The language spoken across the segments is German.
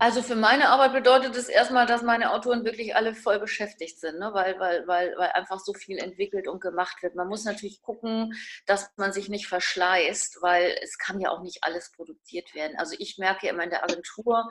Also für meine Arbeit bedeutet es erstmal, dass meine Autoren wirklich alle voll beschäftigt sind, ne? weil, weil, weil, weil einfach so viel entwickelt und gemacht wird. Man muss natürlich gucken, dass man sich nicht verschleißt, weil es kann ja auch nicht alles produziert werden. Also ich merke immer in der Agentur,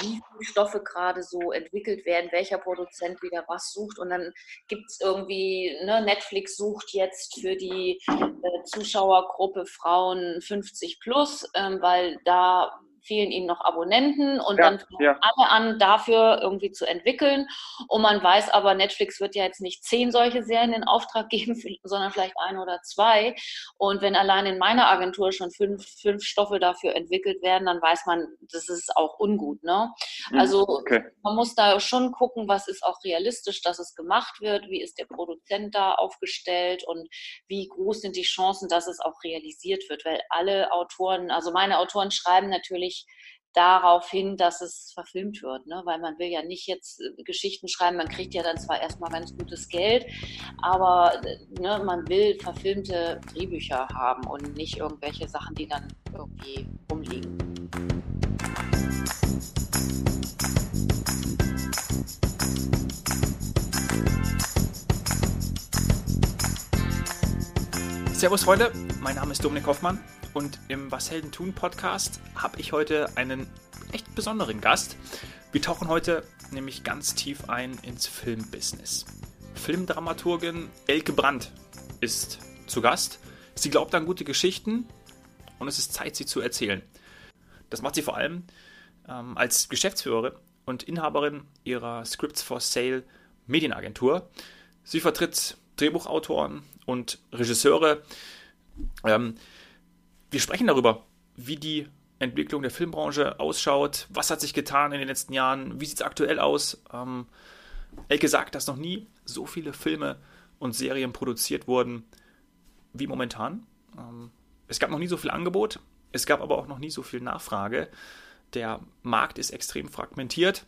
wie viele Stoffe gerade so entwickelt werden, welcher Produzent wieder was sucht und dann gibt es irgendwie, ne, Netflix sucht jetzt für die äh, Zuschauergruppe Frauen 50 plus, ähm, weil da fehlen ihnen noch Abonnenten und ja, dann fangen ja. alle an, dafür irgendwie zu entwickeln. Und man weiß aber, Netflix wird ja jetzt nicht zehn solche Serien in Auftrag geben, sondern vielleicht ein oder zwei. Und wenn allein in meiner Agentur schon fünf, fünf Stoffe dafür entwickelt werden, dann weiß man, das ist auch ungut. Ne? Hm, also okay. man muss da schon gucken, was ist auch realistisch, dass es gemacht wird, wie ist der Produzent da aufgestellt und wie groß sind die Chancen, dass es auch realisiert wird. Weil alle Autoren, also meine Autoren schreiben natürlich darauf hin, dass es verfilmt wird, ne? weil man will ja nicht jetzt äh, Geschichten schreiben, man kriegt ja dann zwar erstmal ganz gutes Geld, aber äh, ne, man will verfilmte Drehbücher haben und nicht irgendwelche Sachen, die dann irgendwie rumliegen. Servus Freunde, mein Name ist Dominik Hoffmann und im Was Helden tun Podcast habe ich heute einen echt besonderen Gast. Wir tauchen heute nämlich ganz tief ein ins Filmbusiness. Filmdramaturgin Elke Brandt ist zu Gast. Sie glaubt an gute Geschichten und es ist Zeit, sie zu erzählen. Das macht sie vor allem ähm, als Geschäftsführerin und Inhaberin ihrer Scripts for Sale Medienagentur. Sie vertritt Drehbuchautoren und Regisseure. Ähm, wir sprechen darüber, wie die Entwicklung der Filmbranche ausschaut, was hat sich getan in den letzten Jahren, wie sieht es aktuell aus. Ähm, Elke sagt, dass noch nie so viele Filme und Serien produziert wurden wie momentan. Ähm, es gab noch nie so viel Angebot, es gab aber auch noch nie so viel Nachfrage. Der Markt ist extrem fragmentiert.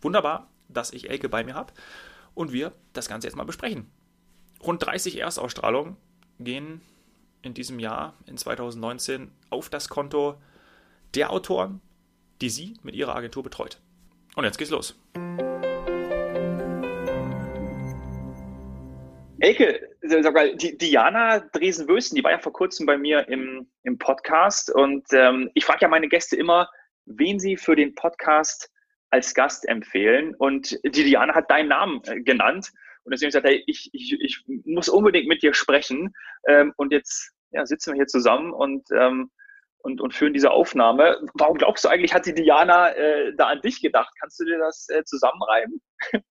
Wunderbar, dass ich Elke bei mir habe und wir das Ganze jetzt mal besprechen. Rund 30 Erstausstrahlungen gehen in diesem Jahr, in 2019, auf das Konto der Autoren, die sie mit ihrer Agentur betreut. Und jetzt geht's los. Elke, sag mal, die Diana Dresen-Wösten, die war ja vor kurzem bei mir im, im Podcast und ähm, ich frage ja meine Gäste immer, wen sie für den Podcast als Gast empfehlen. Und die Diana hat deinen Namen äh, genannt. Und deswegen gesagt, hey, ich, ich, ich muss unbedingt mit dir sprechen. Ähm, und jetzt ja, sitzen wir hier zusammen und, ähm, und, und führen diese Aufnahme. Warum glaubst du eigentlich, hat die Diana äh, da an dich gedacht? Kannst du dir das äh, zusammenreiben?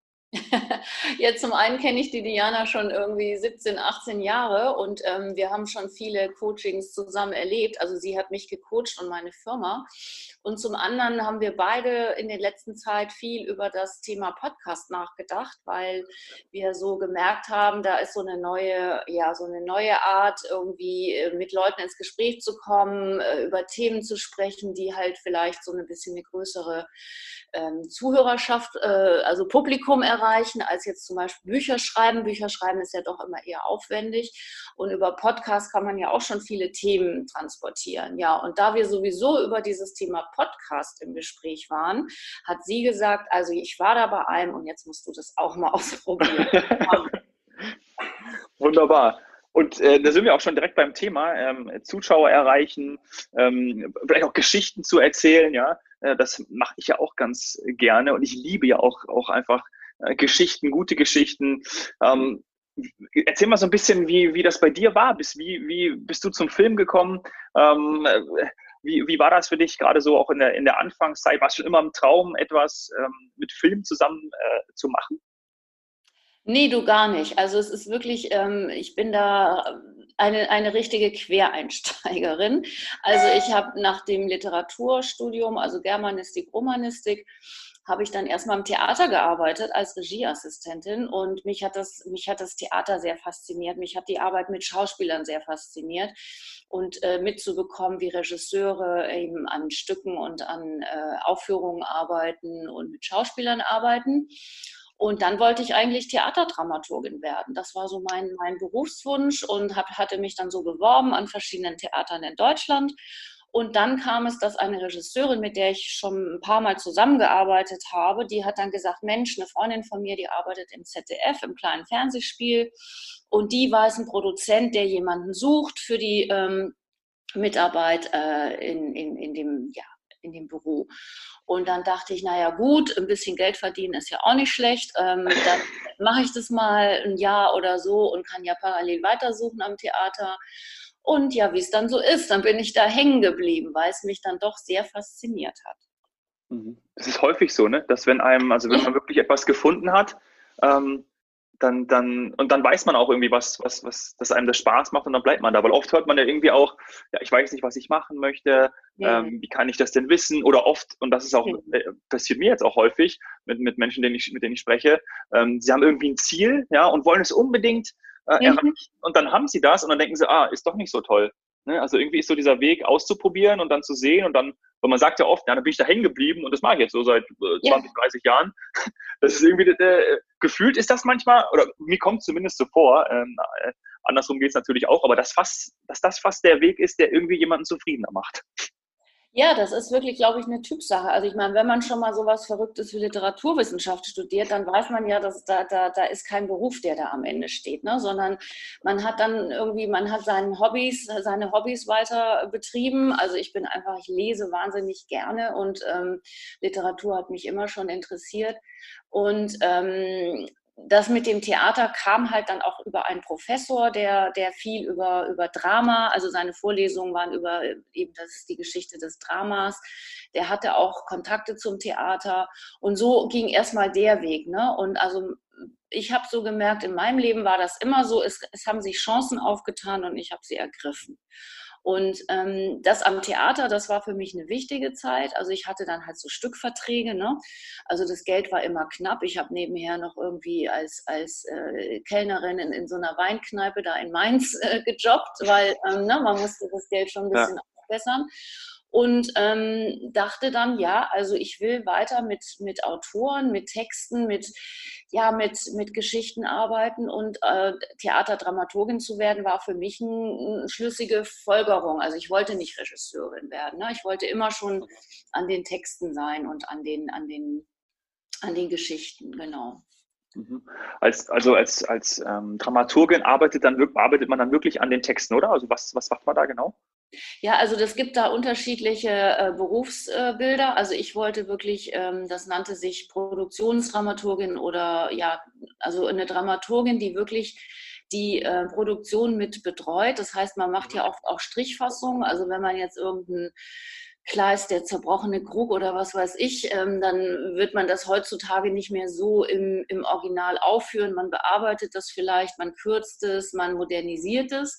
ja, zum einen kenne ich die Diana schon irgendwie 17, 18 Jahre und ähm, wir haben schon viele Coachings zusammen erlebt. Also sie hat mich gecoacht und meine Firma. Und zum anderen haben wir beide in der letzten Zeit viel über das Thema Podcast nachgedacht, weil wir so gemerkt haben, da ist so eine neue, ja, so eine neue Art, irgendwie äh, mit Leuten ins Gespräch zu kommen, äh, über Themen zu sprechen, die halt vielleicht so ein bisschen eine größere ähm, Zuhörerschaft, äh, also Publikum erreichen, als jetzt zum Beispiel Bücher schreiben. Bücher schreiben ist ja doch immer eher aufwendig. Und über Podcast kann man ja auch schon viele Themen transportieren. Ja, und da wir sowieso über dieses Thema Podcast im Gespräch waren, hat sie gesagt, also ich war da bei einem und jetzt musst du das auch mal ausprobieren. Wunderbar. Und äh, da sind wir auch schon direkt beim Thema, ähm, Zuschauer erreichen, ähm, vielleicht auch Geschichten zu erzählen, ja. Äh, das mache ich ja auch ganz gerne und ich liebe ja auch, auch einfach äh, Geschichten, gute Geschichten. Ähm, erzähl mal so ein bisschen, wie, wie das bei dir war. Bis, wie, wie bist du zum Film gekommen? Ähm, wie, wie war das für dich gerade so auch in der, in der Anfangszeit? War es schon immer ein Traum, etwas ähm, mit Film zusammen äh, zu machen? Nee, du gar nicht. Also es ist wirklich, ähm, ich bin da eine, eine richtige Quereinsteigerin. Also ich habe nach dem Literaturstudium, also Germanistik, Romanistik, habe ich dann erstmal im Theater gearbeitet als Regieassistentin und mich hat das, mich hat das Theater sehr fasziniert. Mich hat die Arbeit mit Schauspielern sehr fasziniert und äh, mitzubekommen, wie Regisseure eben an Stücken und an äh, Aufführungen arbeiten und mit Schauspielern arbeiten. Und dann wollte ich eigentlich Theaterdramaturgin werden. Das war so mein, mein Berufswunsch und hab, hatte mich dann so beworben an verschiedenen Theatern in Deutschland Und dann kam es, dass eine Regisseurin, mit der ich schon ein paar Mal zusammengearbeitet habe, die hat dann gesagt, Mensch, eine Freundin von mir, die arbeitet im ZDF, im kleinen Fernsehspiel. Und die weiß ein Produzent, der jemanden sucht für die ähm, Mitarbeit äh, in, in, in, dem, ja, in dem Büro. Und dann dachte ich, naja gut, ein bisschen Geld verdienen ist ja auch nicht schlecht. Ähm, dann mache ich das mal ein Jahr oder so und kann ja parallel weitersuchen am Theater. Und ja, wie es dann so ist, dann bin ich da hängen geblieben, weil es mich dann doch sehr fasziniert hat. Mhm. Das ist häufig so, ne? dass wenn einem, also wenn man wirklich etwas gefunden hat, ähm, dann, dann, und dann weiß man auch irgendwie, was, was, was, dass einem das Spaß macht und dann bleibt man da. Weil oft hört man ja irgendwie auch, ja, ich weiß nicht, was ich machen möchte, ja. ähm, wie kann ich das denn wissen? Oder oft, und das ist auch, äh, passiert mir jetzt auch häufig mit, mit Menschen, denen ich, mit denen ich spreche, ähm, sie haben irgendwie ein Ziel, ja, und wollen es unbedingt äh, mhm. erreichen. Und dann haben sie das und dann denken sie, ah, ist doch nicht so toll. Ne? Also irgendwie ist so dieser Weg auszuprobieren und dann zu sehen und dann, weil man sagt ja oft, ja, dann bin ich da hängen geblieben und das mache ich jetzt so seit äh, 20, ja. 30 Jahren. Das ist irgendwie, äh, gefühlt ist das manchmal, oder mir kommt zumindest so vor, ähm, äh, andersrum geht es natürlich auch, aber das fast, dass das fast der Weg ist, der irgendwie jemanden zufriedener macht. Ja, das ist wirklich, glaube ich, eine Typsache. Also ich meine, wenn man schon mal sowas Verrücktes wie Literaturwissenschaft studiert, dann weiß man ja, dass da, da, da ist kein Beruf, der da am Ende steht, ne? sondern man hat dann irgendwie, man hat seinen Hobbys, seine Hobbys weiter betrieben. Also ich bin einfach, ich lese wahnsinnig gerne und ähm, Literatur hat mich immer schon interessiert. Und ähm, das mit dem Theater kam halt dann auch über einen Professor, der, der viel über, über Drama, also seine Vorlesungen waren über eben das die Geschichte des Dramas. Der hatte auch Kontakte zum Theater und so ging erstmal der Weg. Ne? Und also ich habe so gemerkt, in meinem Leben war das immer so, es, es haben sich Chancen aufgetan und ich habe sie ergriffen. Und ähm, das am Theater, das war für mich eine wichtige Zeit. Also ich hatte dann halt so Stückverträge. Ne? Also das Geld war immer knapp. Ich habe nebenher noch irgendwie als, als äh, Kellnerin in, in so einer Weinkneipe da in Mainz äh, gejobbt, weil ähm, ne, man musste das Geld schon ein bisschen ja. aufbessern und ähm, dachte dann, ja, also ich will weiter mit, mit Autoren, mit Texten, mit, ja, mit, mit Geschichten arbeiten und äh, Theaterdramaturgin zu werden, war für mich eine schlüssige Folgerung. Also ich wollte nicht Regisseurin werden. Ne? Ich wollte immer schon an den Texten sein und an den, an den, an den Geschichten, genau. Mhm. Als, also als, als ähm, Dramaturgin arbeitet, dann, arbeitet man dann wirklich an den Texten, oder? Also was, was macht man da genau? Ja, also das gibt da unterschiedliche äh, Berufsbilder. also ich wollte wirklich, ähm, das nannte sich Produktionsdramaturgin oder ja, also eine Dramaturgin, die wirklich die äh, Produktion mit betreut. Das heißt, man macht ja oft auch Strichfassungen. Also wenn man jetzt irgendeinen Kleist, der zerbrochene Krug oder was weiß ich, ähm, dann wird man das heutzutage nicht mehr so im, im Original aufführen. Man bearbeitet das vielleicht, man kürzt es, man modernisiert es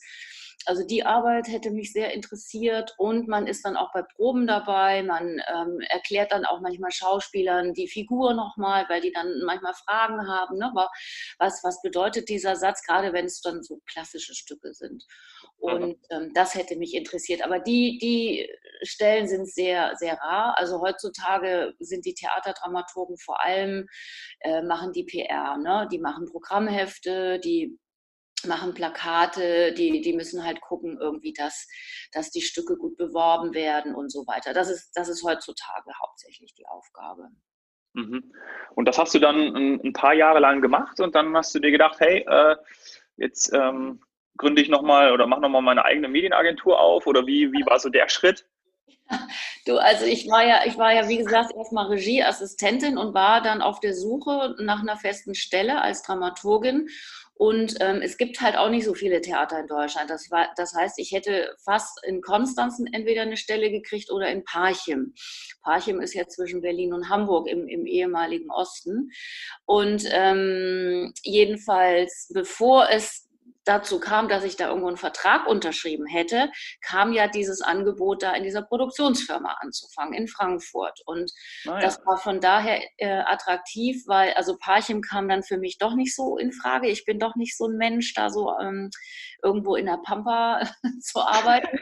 also die Arbeit hätte mich sehr interessiert und man ist dann auch bei Proben dabei. Man ähm, erklärt dann auch manchmal Schauspielern die Figur nochmal, weil die dann manchmal Fragen haben. Ne? Was, was bedeutet dieser Satz, gerade wenn es dann so klassische Stücke sind? Und ähm, das hätte mich interessiert. Aber die, die Stellen sind sehr, sehr rar. Also heutzutage sind die Theaterdramaturgen vor allem, äh, machen die PR. Ne? Die machen Programmhefte, die machen Plakate, die, die müssen halt gucken, irgendwie, dass, dass die Stücke gut beworben werden und so weiter. Das ist, das ist heutzutage hauptsächlich die Aufgabe. Mhm. Und das hast du dann ein, ein, paar Jahre lang gemacht und dann hast du dir gedacht, hey, äh, jetzt ähm, gründe ich nochmal oder mache nochmal meine eigene Medienagentur auf oder wie, wie war so der Schritt? Du, also ich war ja, ich war ja, wie gesagt, erstmal Regieassistentin und war dann auf der Suche nach einer festen Stelle als Dramaturgin und ähm, es gibt halt auch nicht so viele Theater in Deutschland. Das, war, das heißt, ich hätte fast in Konstanzen entweder eine Stelle gekriegt oder in Parchim. Parchim ist ja zwischen Berlin und Hamburg im, im ehemaligen Osten. Und ähm, jedenfalls, bevor es dazu kam, dass ich da irgendwo einen Vertrag unterschrieben hätte, kam ja dieses Angebot, da in dieser Produktionsfirma anzufangen in Frankfurt. Und ah, ja. das war von daher äh, attraktiv, weil also Parchim kam dann für mich doch nicht so in Frage. Ich bin doch nicht so ein Mensch, da so ähm, irgendwo in der Pampa zu arbeiten.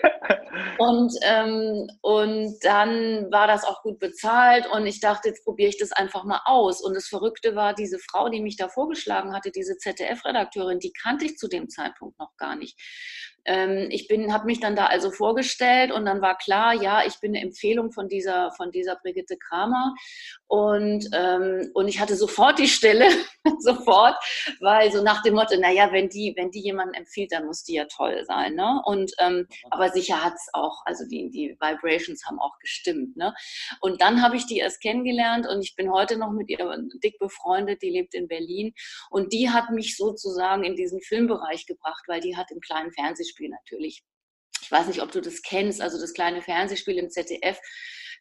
Und, ähm, und dann war das auch gut bezahlt und ich dachte, jetzt probiere ich das einfach mal aus. Und das Verrückte war, diese Frau, die mich da vorgeschlagen hatte, diese ZDF-Redakteurin, die kannte ich zu dem Zeitpunkt noch gar nicht. Ähm, ich bin, habe mich dann da also vorgestellt und dann war klar, ja, ich bin eine Empfehlung von dieser, von dieser Brigitte Kramer und, ähm, und ich hatte sofort die Stelle, sofort, weil so nach dem Motto, naja, wenn die, wenn die jemanden empfiehlt, dann muss die ja toll sein, ne? Und ähm, aber sicher hat es auch, also die, die Vibrations haben auch gestimmt, ne? Und dann habe ich die erst kennengelernt und ich bin heute noch mit ihr dick befreundet, die lebt in Berlin und die hat mich sozusagen in diesen Filmbereich gebracht, weil die hat im kleinen Fernsehspiel natürlich ich weiß nicht, ob du das kennst, also das kleine Fernsehspiel im ZDF,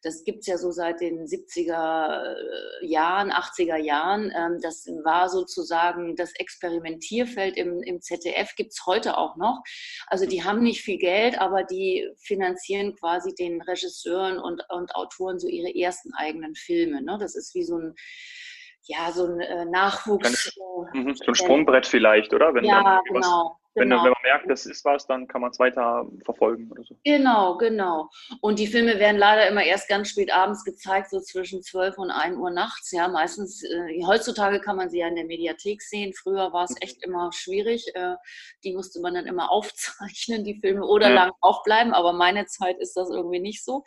das gibt es ja so seit den 70er äh, Jahren, 80er Jahren. Ähm, das war sozusagen das Experimentierfeld im, im ZDF, gibt es heute auch noch. Also die haben nicht viel Geld, aber die finanzieren quasi den Regisseuren und, und Autoren so ihre ersten eigenen Filme. Ne? Das ist wie so ein ja, so ein äh, Nachwuchs. Mhm, so ein Sprungbrett vielleicht, oder? Wenn ja, genau. Wenn, genau. wenn man merkt, das ist was, dann kann man es weiter verfolgen oder so. Genau, genau. Und die Filme werden leider immer erst ganz spät abends gezeigt, so zwischen 12 und 1 Uhr nachts. Ja, meistens, äh, heutzutage kann man sie ja in der Mediathek sehen. Früher war es mhm. echt immer schwierig. Äh, die musste man dann immer aufzeichnen, die Filme, oder ja. lang aufbleiben. Aber meine Zeit ist das irgendwie nicht so.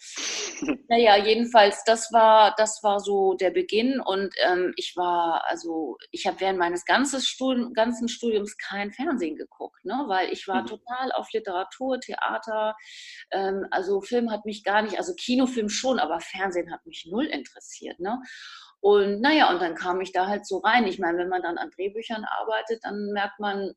naja, jedenfalls, das war, das war so der Beginn. Und ähm, ich war, also, ich habe während meines ganzen, Studium, ganzen Studiums kein Fernsehen geguckt, ne? weil ich war mhm. total auf Literatur, Theater. Ähm, also Film hat mich gar nicht, also Kinofilm schon, aber Fernsehen hat mich null interessiert. Ne? Und naja, und dann kam ich da halt so rein. Ich meine, wenn man dann an Drehbüchern arbeitet, dann merkt man,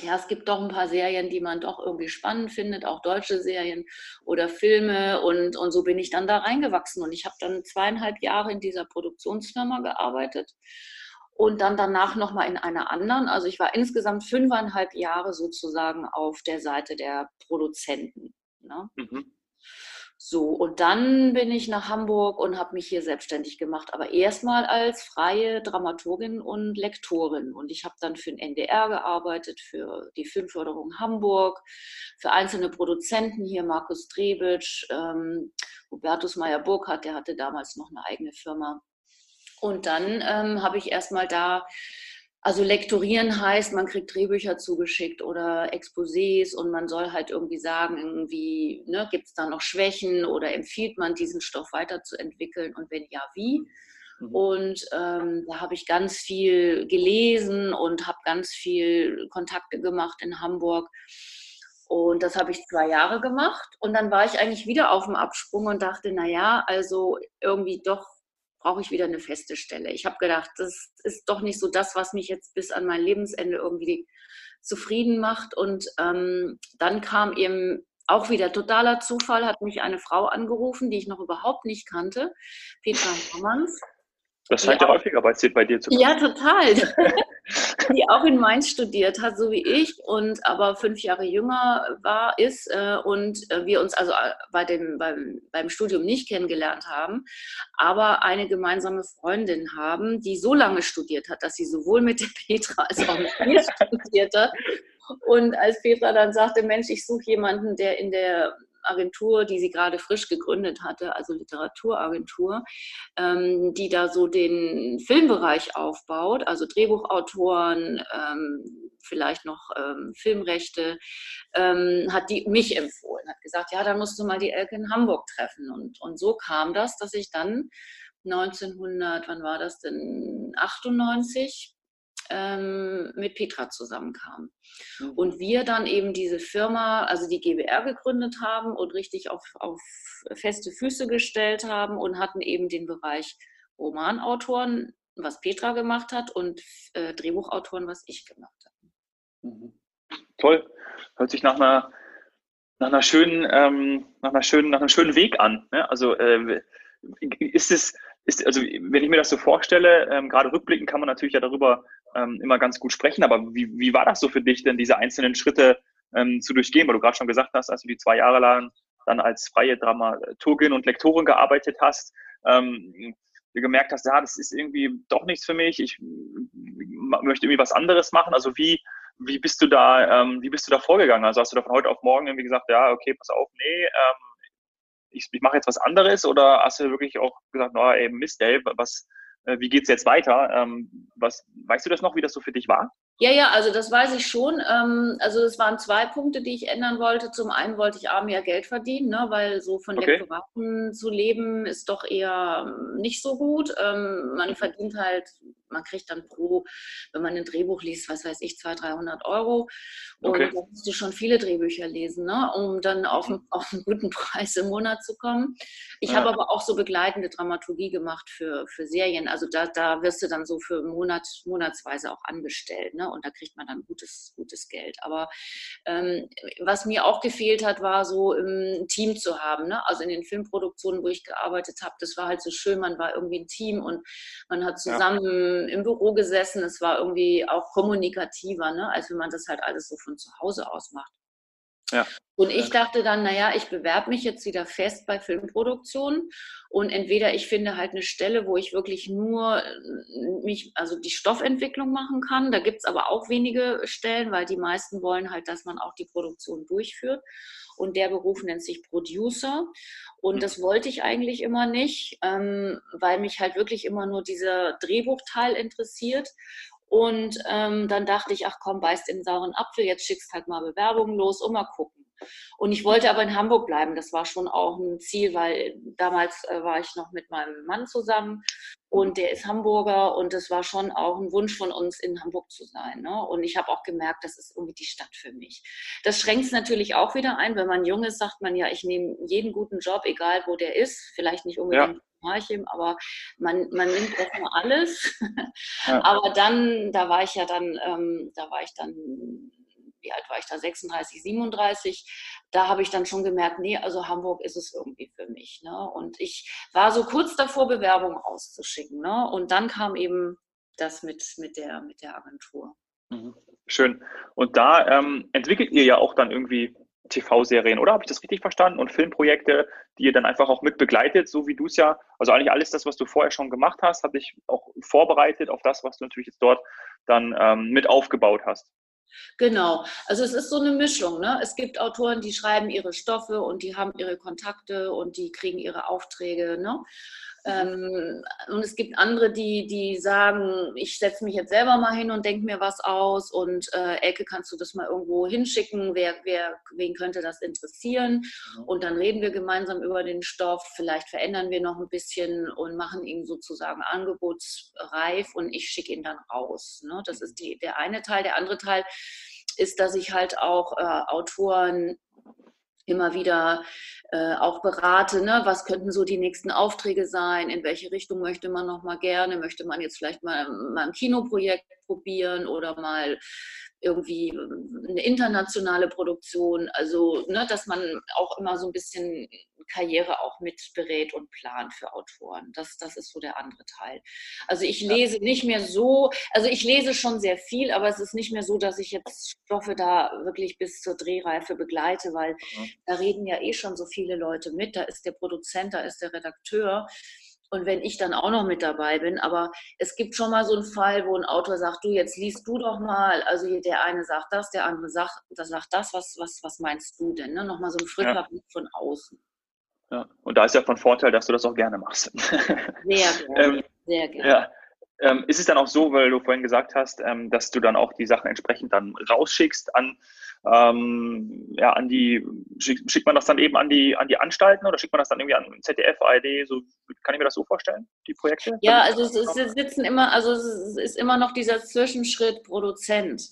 ja, es gibt doch ein paar Serien, die man doch irgendwie spannend findet, auch deutsche Serien oder Filme. Und, und so bin ich dann da reingewachsen. Und ich habe dann zweieinhalb Jahre in dieser Produktionsfirma gearbeitet und dann danach nochmal in einer anderen. Also ich war insgesamt fünfeinhalb Jahre sozusagen auf der Seite der Produzenten. Ne? Mhm. So, und dann bin ich nach Hamburg und habe mich hier selbstständig gemacht, aber erstmal als freie Dramaturgin und Lektorin. Und ich habe dann für den NDR gearbeitet, für die Filmförderung Hamburg, für einzelne Produzenten hier, Markus Drebitsch, ähm, Hubertus Meyer-Burkhardt, der hatte damals noch eine eigene Firma. Und dann ähm, habe ich erstmal da, also lektorieren heißt, man kriegt Drehbücher zugeschickt oder Exposés und man soll halt irgendwie sagen, irgendwie, ne, gibt es da noch Schwächen oder empfiehlt man diesen Stoff weiterzuentwickeln und wenn ja, wie? Mhm. Und ähm, da habe ich ganz viel gelesen und habe ganz viel Kontakte gemacht in Hamburg. Und das habe ich zwei Jahre gemacht. Und dann war ich eigentlich wieder auf dem Absprung und dachte, naja, also irgendwie doch brauche ich wieder eine feste Stelle. Ich habe gedacht, das ist doch nicht so das, was mich jetzt bis an mein Lebensende irgendwie zufrieden macht. Und ähm, dann kam eben auch wieder totaler Zufall, hat mich eine Frau angerufen, die ich noch überhaupt nicht kannte, Petra Hammanns. Das scheint ja häufiger bei, bei dir zu kommen. Ja, total. die auch in Mainz studiert hat, so wie ich, und aber fünf Jahre jünger war, ist äh, und äh, wir uns also äh, bei dem, beim, beim Studium nicht kennengelernt haben, aber eine gemeinsame Freundin haben, die so lange studiert hat, dass sie sowohl mit der Petra als auch mit mir studiert hat. Und als Petra dann sagte, Mensch, ich suche jemanden, der in der Agentur, die sie gerade frisch gegründet hatte, also Literaturagentur, ähm, die da so den Filmbereich aufbaut, also Drehbuchautoren, ähm, vielleicht noch ähm, Filmrechte, ähm, hat die mich empfohlen, hat gesagt, ja, dann musst du mal die Elke in Hamburg treffen. Und, und so kam das, dass ich dann 1900, wann war das denn, 98, ähm, mit Petra zusammenkam. Mhm. Und wir dann eben diese Firma, also die GBR gegründet haben und richtig auf, auf feste Füße gestellt haben und hatten eben den Bereich Romanautoren, was Petra gemacht hat, und äh, Drehbuchautoren, was ich gemacht habe. Mhm. Toll. Hört sich nach einer, nach einer schönen, ähm, nach einer schönen, nach einem schönen Weg an. Ne? Also äh, ist es, ist, also wenn ich mir das so vorstelle, ähm, gerade rückblickend kann man natürlich ja darüber ähm, immer ganz gut sprechen. Aber wie, wie war das so für dich denn, diese einzelnen Schritte ähm, zu durchgehen? Weil du gerade schon gesagt hast, als du die zwei Jahre lang dann als freie Dramaturgin und Lektorin gearbeitet hast, ähm, du gemerkt hast, ja, das ist irgendwie doch nichts für mich, ich möchte irgendwie was anderes machen. Also wie, wie bist du da, ähm, wie bist du da vorgegangen? Also hast du da von heute auf morgen irgendwie gesagt, ja, okay, pass auf, nee, ähm, ich, ich mache jetzt was anderes oder hast du wirklich auch gesagt, na, ey, Mist, ey, was, äh, wie geht es jetzt weiter? Ähm, was, weißt du das noch, wie das so für dich war? Ja, ja, also das weiß ich schon. Ähm, also es waren zwei Punkte, die ich ändern wollte. Zum einen wollte ich A, mehr Geld verdienen, ne, weil so von okay. Lektoraten zu leben ist doch eher ähm, nicht so gut. Ähm, man mhm. verdient halt man kriegt dann pro, wenn man ein Drehbuch liest, was weiß ich, 200, 300 Euro. Und okay. da musst du schon viele Drehbücher lesen, ne? um dann auf, einen, auf einen guten Preis im Monat zu kommen. Ich ja. habe aber auch so begleitende Dramaturgie gemacht für, für Serien. Also da, da wirst du dann so für Monat, monatsweise auch angestellt. Ne? Und da kriegt man dann gutes, gutes Geld. Aber ähm, was mir auch gefehlt hat, war so ein Team zu haben. Ne? Also in den Filmproduktionen, wo ich gearbeitet habe, das war halt so schön. Man war irgendwie ein Team und man hat zusammen ja im Büro gesessen. Es war irgendwie auch kommunikativer, ne, als wenn man das halt alles so von zu Hause aus macht. Ja. Und ich dachte dann, naja, ich bewerbe mich jetzt wieder fest bei Filmproduktionen und entweder ich finde halt eine Stelle, wo ich wirklich nur äh, mich, also die Stoffentwicklung machen kann. Da gibt es aber auch wenige Stellen, weil die meisten wollen halt, dass man auch die Produktion durchführt. Und der Beruf nennt sich Producer. Und mhm. das wollte ich eigentlich immer nicht, ähm, weil mich halt wirklich immer nur dieser Drehbuchteil interessiert. Und ähm, dann dachte ich, ach komm, beißt in den sauren Apfel, jetzt schickst halt mal Bewerbungen los und mal gucken. Und ich wollte aber in Hamburg bleiben. Das war schon auch ein Ziel, weil damals äh, war ich noch mit meinem Mann zusammen und der ist Hamburger und es war schon auch ein Wunsch von uns, in Hamburg zu sein. Ne? Und ich habe auch gemerkt, das ist irgendwie die Stadt für mich. Das schränkt es natürlich auch wieder ein. Wenn man jung ist, sagt man ja, ich nehme jeden guten Job, egal wo der ist. Vielleicht nicht unbedingt ja. Marchim, aber man, man nimmt erstmal alles. Ja. Aber dann, da war ich ja dann, ähm, da war ich dann wie alt war ich da, 36, 37, da habe ich dann schon gemerkt, nee, also Hamburg ist es irgendwie für mich. Ne? Und ich war so kurz davor, Bewerbungen auszuschicken. Ne? Und dann kam eben das mit, mit, der, mit der Agentur. Mhm. Schön. Und da ähm, entwickelt ihr ja auch dann irgendwie TV-Serien, oder? Habe ich das richtig verstanden? Und Filmprojekte, die ihr dann einfach auch mit begleitet, so wie du es ja, also eigentlich alles das, was du vorher schon gemacht hast, hat dich auch vorbereitet auf das, was du natürlich jetzt dort dann ähm, mit aufgebaut hast. Genau, also es ist so eine Mischung. Ne? Es gibt Autoren, die schreiben ihre Stoffe und die haben ihre Kontakte und die kriegen ihre Aufträge. Ne? Ähm, und es gibt andere, die, die sagen, ich setze mich jetzt selber mal hin und denke mir was aus und äh, Elke, kannst du das mal irgendwo hinschicken? Wer, wer, wen könnte das interessieren? Mhm. Und dann reden wir gemeinsam über den Stoff. Vielleicht verändern wir noch ein bisschen und machen ihn sozusagen angebotsreif und ich schicke ihn dann raus. Ne? Das ist die, der eine Teil. Der andere Teil ist, dass ich halt auch äh, Autoren immer wieder äh, auch berate, ne? was könnten so die nächsten Aufträge sein, in welche Richtung möchte man noch mal gerne, möchte man jetzt vielleicht mal, mal ein Kinoprojekt probieren oder mal irgendwie eine internationale Produktion, also ne, dass man auch immer so ein bisschen Karriere auch mitberät und plant für Autoren. Das, das ist so der andere Teil. Also ich lese nicht mehr so, also ich lese schon sehr viel, aber es ist nicht mehr so, dass ich jetzt Stoffe da wirklich bis zur Drehreife begleite, weil mhm. da reden ja eh schon so viele Leute mit. Da ist der Produzent, da ist der Redakteur. Und wenn ich dann auch noch mit dabei bin, aber es gibt schon mal so einen Fall, wo ein Autor sagt, du, jetzt liest du doch mal, also der eine sagt das, der andere sagt, das sagt das, was, was, was meinst du denn? Ne? Nochmal so ein frischer Blick ja. von außen. Ja. Und da ist ja von Vorteil, dass du das auch gerne machst. Sehr gerne. ähm, sehr gerne. Ja. Ähm, ist es dann auch so, weil du vorhin gesagt hast, ähm, dass du dann auch die Sachen entsprechend dann rausschickst an ähm, ja, an die, schickt, schickt man das dann eben an die, an die Anstalten oder schickt man das dann irgendwie an ZDF, ARD, so, kann ich mir das so vorstellen, die Projekte? Ja, also es, es sitzen immer, also es ist immer noch dieser Zwischenschritt Produzent.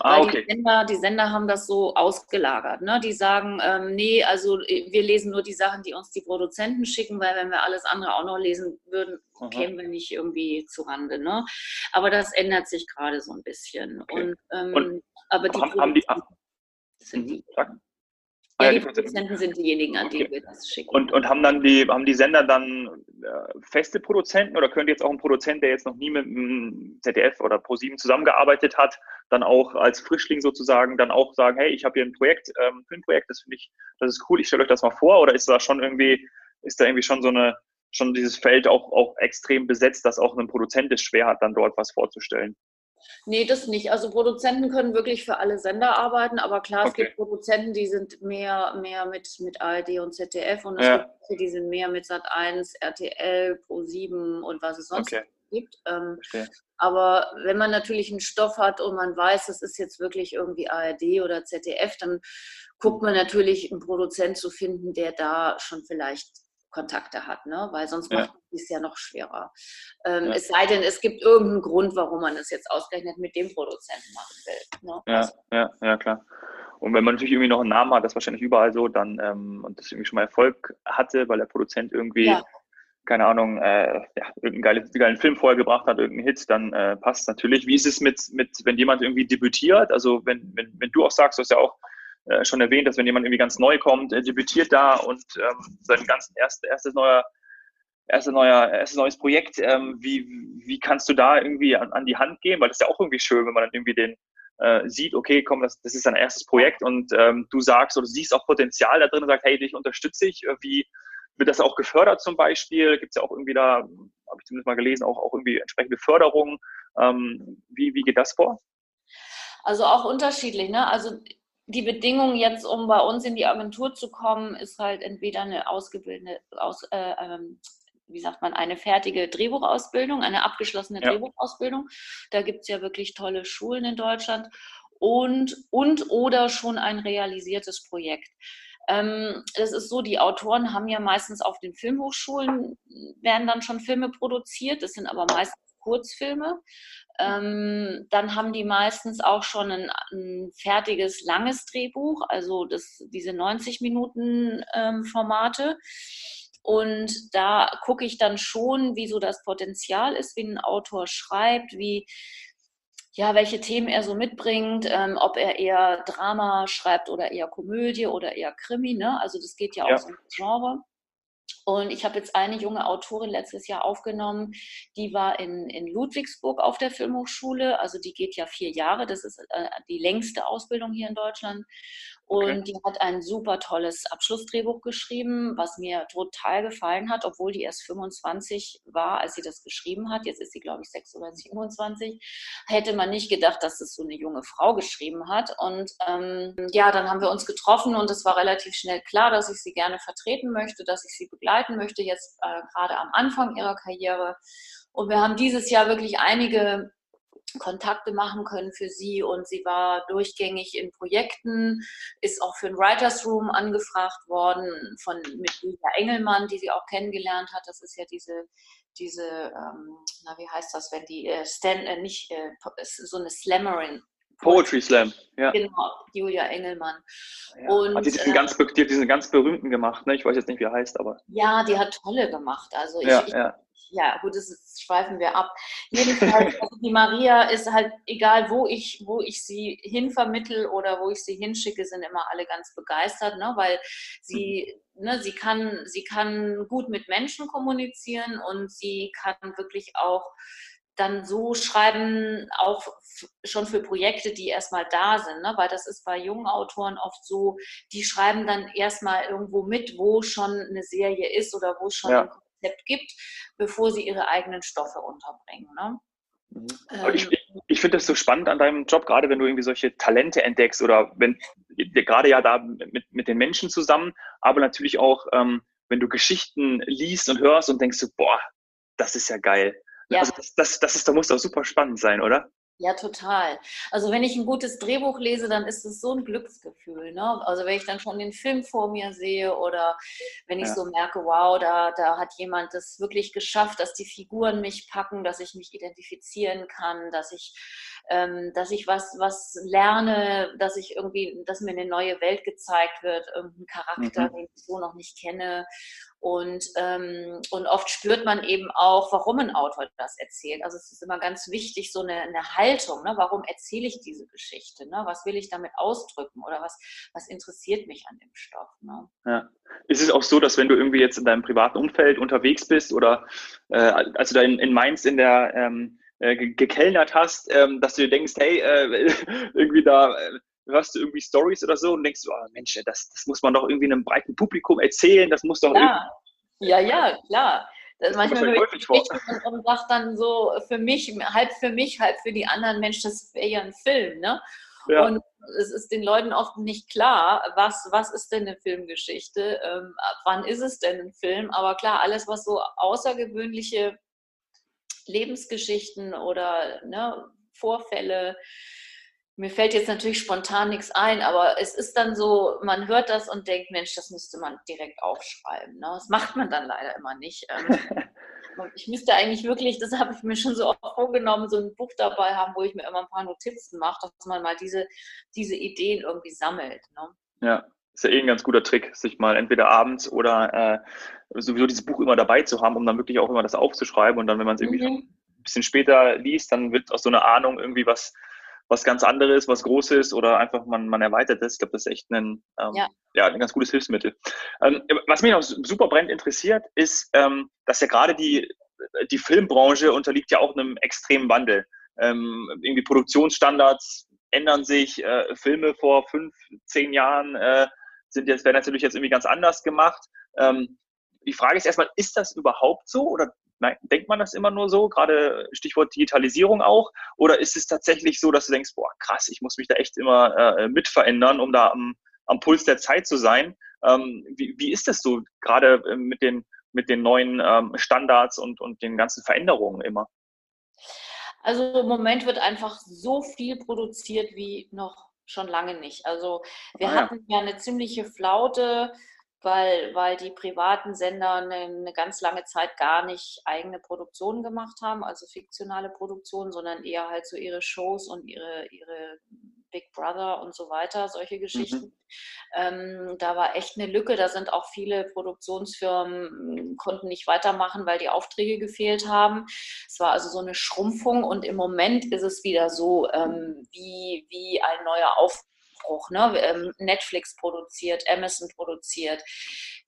Ah, weil okay. die, Sender, die Sender haben das so ausgelagert, ne? Die sagen, ähm, nee, also wir lesen nur die Sachen, die uns die Produzenten schicken, weil wenn wir alles andere auch noch lesen würden, Aha. kämen wir nicht irgendwie zu Rande, ne? Aber das ändert sich gerade so ein bisschen. Okay. Und, ähm, Und aber die haben, haben die, sind die. Mhm. Ah, ja, die Produzenten sind diejenigen, an okay. die wir das schicken. Und, und haben dann die, haben die Sender dann äh, feste Produzenten oder könnte jetzt auch ein Produzent, der jetzt noch nie mit dem ZDF oder ProSieben zusammengearbeitet hat, dann auch als Frischling sozusagen dann auch sagen, hey, ich habe hier ein Projekt, ähm, Filmprojekt, das finde ich, das ist cool, ich stelle euch das mal vor, oder ist da schon irgendwie, ist da irgendwie schon so eine, schon dieses Feld auch, auch extrem besetzt, dass auch ein Produzent es schwer hat, dann dort was vorzustellen? Nee, das nicht. Also Produzenten können wirklich für alle Sender arbeiten, aber klar, okay. es gibt Produzenten, die sind mehr, mehr mit, mit ARD und ZDF und es ja. gibt die sind mehr mit Sat1, RTL, Pro7 und was es sonst okay. gibt. Ähm, aber wenn man natürlich einen Stoff hat und man weiß, das ist jetzt wirklich irgendwie ARD oder ZDF, dann guckt man natürlich, einen Produzent zu finden, der da schon vielleicht Kontakte hat, ne? weil sonst ja. macht es ja noch schwerer. Ähm, ja. Es sei denn, es gibt irgendeinen Grund, warum man es jetzt ausgerechnet mit dem Produzenten machen will. Ne? Ja, also. ja, ja, klar. Und wenn man natürlich irgendwie noch einen Namen hat, das ist wahrscheinlich überall so, dann ähm, und das irgendwie schon mal Erfolg hatte, weil der Produzent irgendwie, ja. keine Ahnung, äh, ja, irgendeinen geilen, geilen Film vorher gebracht hat, irgendeinen Hit, dann äh, passt natürlich. Wie ist es mit, mit, wenn jemand irgendwie debütiert? Also wenn, wenn, wenn du auch sagst, du hast ja auch äh, schon erwähnt, dass wenn jemand irgendwie ganz neu kommt, äh, debütiert da und ähm, sein ganzen erst, erstes neuer erstes, neuer, erstes neues Projekt, ähm, wie, wie kannst du da irgendwie an, an die Hand gehen? Weil das ist ja auch irgendwie schön, wenn man dann irgendwie den, äh, sieht, okay, komm, das, das ist dein erstes Projekt und ähm, du sagst oder siehst auch Potenzial da drin und sagst, hey, dich unterstütze ich. Äh, wie wird das auch gefördert zum Beispiel? Gibt es ja auch irgendwie da, habe ich zumindest mal gelesen, auch, auch irgendwie entsprechende Förderungen. Ähm, wie, wie geht das vor? Also auch unterschiedlich, ne? Also die Bedingung jetzt, um bei uns in die Agentur zu kommen, ist halt entweder eine ausgebildete, aus, äh, ähm, wie sagt man, eine fertige Drehbuchausbildung, eine abgeschlossene ja. Drehbuchausbildung. Da gibt es ja wirklich tolle Schulen in Deutschland und, und oder schon ein realisiertes Projekt. Ähm, das ist so, die Autoren haben ja meistens auf den Filmhochschulen, werden dann schon Filme produziert, das sind aber meistens Kurzfilme. Ähm, dann haben die meistens auch schon ein, ein fertiges langes Drehbuch, also das, diese 90 Minuten ähm, Formate. Und da gucke ich dann schon, wie so das Potenzial ist, wie ein Autor schreibt, wie, ja, welche Themen er so mitbringt, ähm, ob er eher Drama schreibt oder eher Komödie oder eher Krimi. Ne? Also das geht ja auch ja. so ins Genre. Und ich habe jetzt eine junge Autorin letztes Jahr aufgenommen, die war in, in Ludwigsburg auf der Filmhochschule. Also die geht ja vier Jahre, das ist äh, die längste Ausbildung hier in Deutschland. Und okay. die hat ein super tolles Abschlussdrehbuch geschrieben, was mir total gefallen hat, obwohl die erst 25 war, als sie das geschrieben hat. Jetzt ist sie, glaube ich, 6 oder 27. Hätte man nicht gedacht, dass es so eine junge Frau geschrieben hat. Und ähm, ja, dann haben wir uns getroffen und es war relativ schnell klar, dass ich sie gerne vertreten möchte, dass ich sie begleiten möchte, jetzt äh, gerade am Anfang ihrer Karriere. Und wir haben dieses Jahr wirklich einige Kontakte machen können für sie und sie war durchgängig in Projekten, ist auch für ein Writers Room angefragt worden von mit Julia Engelmann, die sie auch kennengelernt hat. Das ist ja diese diese ähm, na wie heißt das, wenn die äh, Stand äh, nicht äh, so eine Slammerin Poetry Slam, ja. Genau, Julia Engelmann. Ja. Und, hat die, diesen äh, ganz, die hat diesen ganz berühmten gemacht, ne? Ich weiß jetzt nicht, wie er heißt, aber. Ja, die hat tolle gemacht. Also ich, ja, ja ja, gut, das ist, schweifen wir ab. Jedenfalls, also die Maria ist halt, egal wo ich, wo ich sie hinvermittel oder wo ich sie hinschicke, sind immer alle ganz begeistert, ne? weil sie, ne, sie kann, sie kann gut mit Menschen kommunizieren und sie kann wirklich auch dann so schreiben, auch schon für Projekte, die erstmal da sind, ne? weil das ist bei jungen Autoren oft so, die schreiben dann erstmal irgendwo mit, wo schon eine Serie ist oder wo schon ja. Konzept gibt, bevor sie ihre eigenen Stoffe unterbringen. Ne? Mhm. Ähm, ich, ich finde das so spannend an deinem Job, gerade wenn du irgendwie solche Talente entdeckst oder wenn gerade ja da mit, mit den Menschen zusammen, aber natürlich auch, ähm, wenn du Geschichten liest und hörst und denkst so, boah, das ist ja geil. Ja. Also das, das, das, ist, da muss doch super spannend sein, oder? Ja, total. Also wenn ich ein gutes Drehbuch lese, dann ist es so ein Glücksgefühl. Ne? Also wenn ich dann schon den Film vor mir sehe oder wenn ich ja. so merke, wow, da, da hat jemand das wirklich geschafft, dass die Figuren mich packen, dass ich mich identifizieren kann, dass ich, ähm, dass ich was, was lerne, dass ich irgendwie, dass mir eine neue Welt gezeigt wird, irgendein Charakter, mhm. den ich so noch nicht kenne. Und, ähm, und oft spürt man eben auch, warum ein Autor das erzählt. Also es ist immer ganz wichtig, so eine, eine Haltung. Ne? Warum erzähle ich diese Geschichte? Ne? Was will ich damit ausdrücken? Oder was, was interessiert mich an dem Stoff? Ne? Ja. Ist es auch so, dass wenn du irgendwie jetzt in deinem privaten Umfeld unterwegs bist oder äh, als du da in, in Mainz in der ähm, äh, gekellnert hast, ähm, dass du dir denkst, hey, äh, irgendwie da äh, hörst du irgendwie Stories oder so und denkst, oh Mensch, das, das muss man doch irgendwie einem breiten Publikum erzählen, das muss doch ja. Ja, ja, klar. Das manchmal höre ich und, und sage dann so, für mich, halb für mich, halb für die anderen, Mensch, das wäre ja ein Film, ne? Ja. Und es ist den Leuten oft nicht klar, was, was ist denn eine Filmgeschichte, ähm, wann ist es denn ein Film, aber klar, alles, was so außergewöhnliche Lebensgeschichten oder ne, Vorfälle. Mir fällt jetzt natürlich spontan nichts ein, aber es ist dann so, man hört das und denkt, Mensch, das müsste man direkt aufschreiben. Ne? Das macht man dann leider immer nicht. Ähm, ich müsste eigentlich wirklich, das habe ich mir schon so oft vorgenommen, so ein Buch dabei haben, wo ich mir immer ein paar Notizen mache, dass man mal diese, diese Ideen irgendwie sammelt. Ne? Ja, ist ja eh ein ganz guter Trick, sich mal entweder abends oder äh, sowieso dieses Buch immer dabei zu haben, um dann wirklich auch immer das aufzuschreiben. Und dann, wenn man es irgendwie mhm. ein bisschen später liest, dann wird aus so einer Ahnung irgendwie was, was ganz anderes, was Großes oder einfach man, man erweitert das. Ich glaube, das ist echt ein, ähm, ja. ja. ein ganz gutes Hilfsmittel. Ähm, was mich noch super brennend interessiert, ist, ähm, dass ja gerade die, die Filmbranche unterliegt ja auch einem extremen Wandel. Ähm, irgendwie Produktionsstandards ändern sich, äh, Filme vor fünf, zehn Jahren äh, sind jetzt, werden natürlich jetzt irgendwie ganz anders gemacht. Ähm, die Frage ist erstmal, ist das überhaupt so oder denkt man das immer nur so, gerade Stichwort Digitalisierung auch? Oder ist es tatsächlich so, dass du denkst, boah, krass, ich muss mich da echt immer äh, mit verändern, um da am, am Puls der Zeit zu sein? Ähm, wie, wie ist das so, gerade äh, mit den, mit den neuen ähm, Standards und, und den ganzen Veränderungen immer? Also im Moment wird einfach so viel produziert wie noch schon lange nicht. Also wir ah, ja. hatten ja eine ziemliche Flaute, weil, weil die privaten Sender eine, eine, ganz lange Zeit gar nicht eigene Produktionen gemacht haben, also fiktionale Produktionen, sondern eher halt so ihre Shows und ihre, ihre Big Brother und so weiter, solche Geschichten. Mhm. Ähm, da war echt eine Lücke. Da sind auch viele Produktionsfirmen, hm, konnten nicht weitermachen, weil die Aufträge gefehlt haben. Es war also so eine Schrumpfung und im Moment ist es wieder so ähm, wie, wie ein neuer Aufbruch. Ne? Ähm, Netflix produziert, Amazon produziert,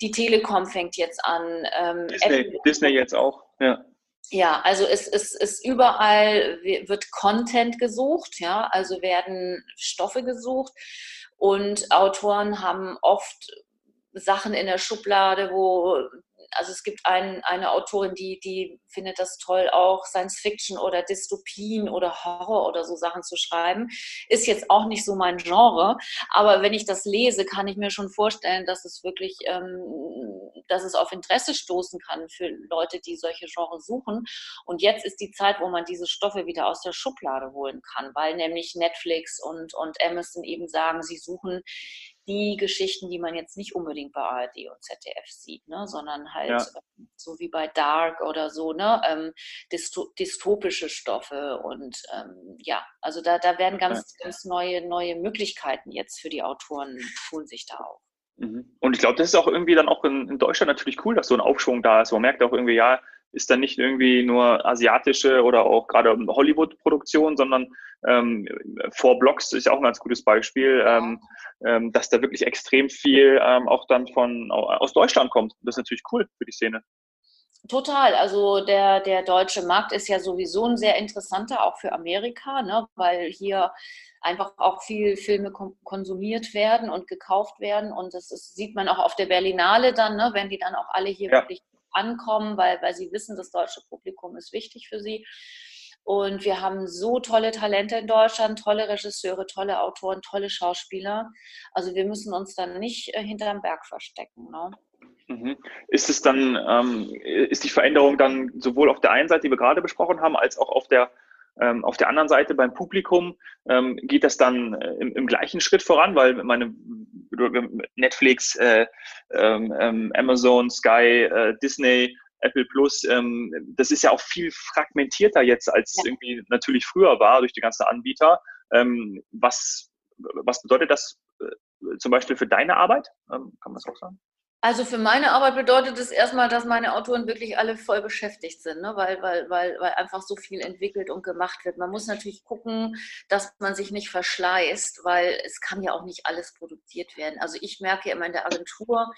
die Telekom fängt jetzt an. Ähm, Disney, Disney jetzt auch, ja. Ja, also es, es ist überall wird Content gesucht, ja, also werden Stoffe gesucht und Autoren haben oft Sachen in der Schublade, wo also es gibt ein, eine Autorin, die, die findet das toll, auch Science Fiction oder Dystopien oder Horror oder so Sachen zu schreiben. Ist jetzt auch nicht so mein Genre, aber wenn ich das lese, kann ich mir schon vorstellen, dass es wirklich, ähm, dass es auf Interesse stoßen kann für Leute, die solche Genres suchen. Und jetzt ist die Zeit, wo man diese Stoffe wieder aus der Schublade holen kann, weil nämlich Netflix und, und Amazon eben sagen, sie suchen die Geschichten, die man jetzt nicht unbedingt bei ARD und ZDF sieht, ne, sondern halt ja. Ähm, so wie bei Dark oder so, ne, ähm, dystopische Stoffe und ähm, ja, also da, da werden ganz, ja. ganz neue, neue Möglichkeiten jetzt für die Autoren tun sich da auf. Mhm. Und ich glaube, das ist auch irgendwie dann auch in, in, Deutschland natürlich cool, dass so ein Aufschwung da ist. Man merkt auch irgendwie, ja, ist dann nicht irgendwie nur asiatische oder auch gerade Hollywood-Produktion, sondern ähm, Four Blocks ist auch ein ganz gutes Beispiel, ähm, ähm, dass da wirklich extrem viel ähm, auch dann von aus Deutschland kommt. Das ist natürlich cool für die Szene. Total. Also der, der deutsche Markt ist ja sowieso ein sehr interessanter, auch für Amerika, ne? weil hier einfach auch viel Filme konsumiert werden und gekauft werden. Und das ist, sieht man auch auf der Berlinale dann, ne? wenn die dann auch alle hier ja. wirklich ankommen, weil, weil sie wissen, das deutsche Publikum ist wichtig für sie. Und wir haben so tolle Talente in Deutschland, tolle Regisseure, tolle Autoren, tolle Schauspieler. Also wir müssen uns dann nicht äh, hinterm Berg verstecken. Ne? Mhm. Ist es dann, ähm, ist die Veränderung dann sowohl auf der einen Seite, die wir gerade besprochen haben, als auch auf der ähm, auf der anderen Seite beim Publikum ähm, geht das dann äh, im, im, gleichen Schritt voran, weil meine Netflix, äh, ähm, ähm, Amazon, Sky, äh, Disney, Apple Plus, ähm, das ist ja auch viel fragmentierter jetzt, als ja. irgendwie natürlich früher war durch die ganzen Anbieter. Ähm, was, was bedeutet das äh, zum Beispiel für deine Arbeit? kann man das auch sagen? Also für meine Arbeit bedeutet es erstmal, dass meine Autoren wirklich alle voll beschäftigt sind, ne? weil, weil, weil, weil einfach so viel entwickelt und gemacht wird. Man muss natürlich gucken, dass man sich nicht verschleißt, weil es kann ja auch nicht alles produziert werden. Also ich merke immer in der Agentur,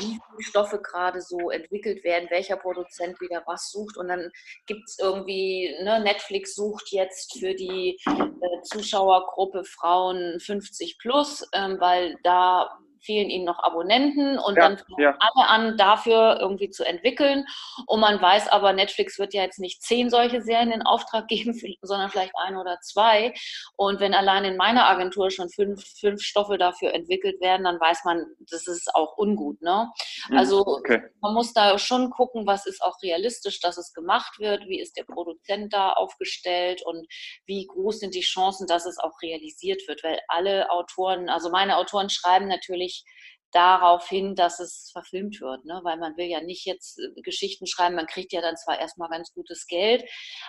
wie viele Stoffe gerade so entwickelt werden, welcher Produzent wieder was sucht und dann gibt es irgendwie, ne, Netflix sucht jetzt für die äh, Zuschauergruppe Frauen 50 plus, ähm, weil da fehlen ihnen noch Abonnenten und ja, dann fangen ja. alle an, dafür irgendwie zu entwickeln. Und man weiß aber, Netflix wird ja jetzt nicht zehn solche Serien in Auftrag geben, sondern vielleicht ein oder zwei. Und wenn allein in meiner Agentur schon fünf, fünf Stoffe dafür entwickelt werden, dann weiß man, das ist auch ungut. Ne? Mhm, also okay. man muss da schon gucken, was ist auch realistisch, dass es gemacht wird, wie ist der Produzent da aufgestellt und wie groß sind die Chancen, dass es auch realisiert wird, weil alle Autoren, also meine Autoren schreiben natürlich darauf hin, dass es verfilmt wird, ne? weil man will ja nicht jetzt äh, Geschichten schreiben, man kriegt ja dann zwar erstmal ganz gutes Geld,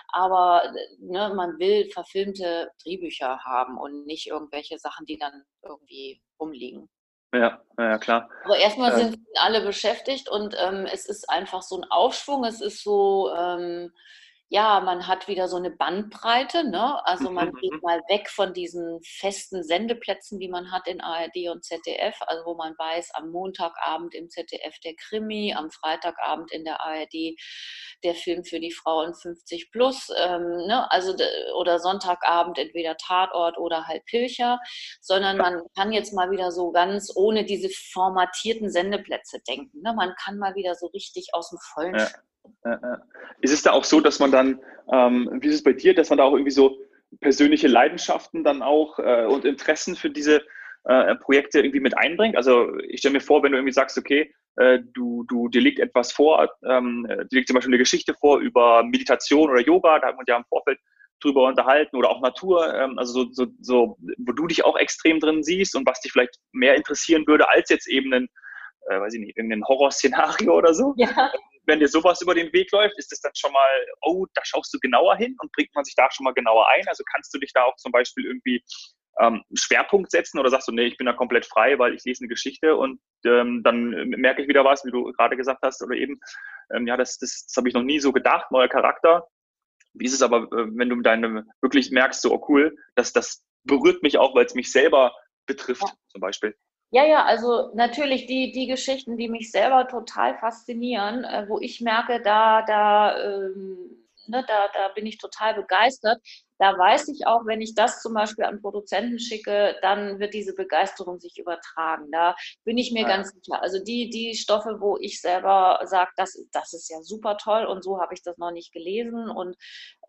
aber äh, ne, man will verfilmte Drehbücher haben und nicht irgendwelche Sachen, die dann irgendwie rumliegen. Ja, ja, klar. Aber erstmal sind alle beschäftigt und ähm, es ist einfach so ein Aufschwung, es ist so, ähm, ja, man hat wieder so eine Bandbreite. Ne? Also man mhm, geht mhm. mal weg von diesen festen Sendeplätzen, die man hat in ARD und ZDF, also wo man weiß, am Montagabend im ZDF der Krimi, am Freitagabend in der ARD der Film für die Frauen 50 plus, ähm, ne? also oder Sonntagabend entweder Tatort oder halt Pilcher, sondern man kann jetzt mal wieder so ganz ohne diese formatierten Sendeplätze denken. Ne? Man kann mal wieder so richtig aus dem Vollen ja. Äh, äh. Ist es da auch so, dass man dann, ähm, wie ist es bei dir, dass man da auch irgendwie so persönliche Leidenschaften dann auch äh, und Interessen für diese äh, Projekte irgendwie mit einbringt? Also ich stelle mir vor, wenn du irgendwie sagst, okay, äh, du, du, dir liegt etwas vor, ähm, dir liegt zum Beispiel eine Geschichte vor über Meditation oder Yoga, da haben wir uns ja im Vorfeld drüber unterhalten oder auch Natur, ähm, also so, so, so, wo du dich auch extrem drin siehst und was dich vielleicht mehr interessieren würde als jetzt eben ein, äh, weiß ich nicht, irgendein Horrorszenario oder so. Ja wenn dir sowas über den Weg läuft, ist es dann schon mal, oh, da schaust du genauer hin und bringt man sich da schon mal genauer ein? Also kannst du dich da auch zum Beispiel irgendwie ähm, Schwerpunkt setzen oder sagst du, nee, ich bin da komplett frei, weil ich lese eine Geschichte und ähm, dann merke ich wieder was, wie du gerade gesagt hast, oder eben, ähm, ja, das, das, das habe ich noch nie so gedacht, neuer Charakter. Wie ist es aber, äh, wenn du deine wirklich merkst, so, oh cool, dass das berührt mich auch, weil es mich selber betrifft, ja. zum Beispiel? Ja, ja, also natürlich die, die Geschichten, die mich selber total faszinieren, äh, wo ich merke, da, da, ähm, ne, da, da bin ich total begeistert da weiß ich auch, wenn ich das zum Beispiel an Produzenten schicke, dann wird diese Begeisterung sich übertragen. Da bin ich mir ja. ganz sicher. Also die, die Stoffe, wo ich selber sage, das, das ist ja super toll und so habe ich das noch nicht gelesen und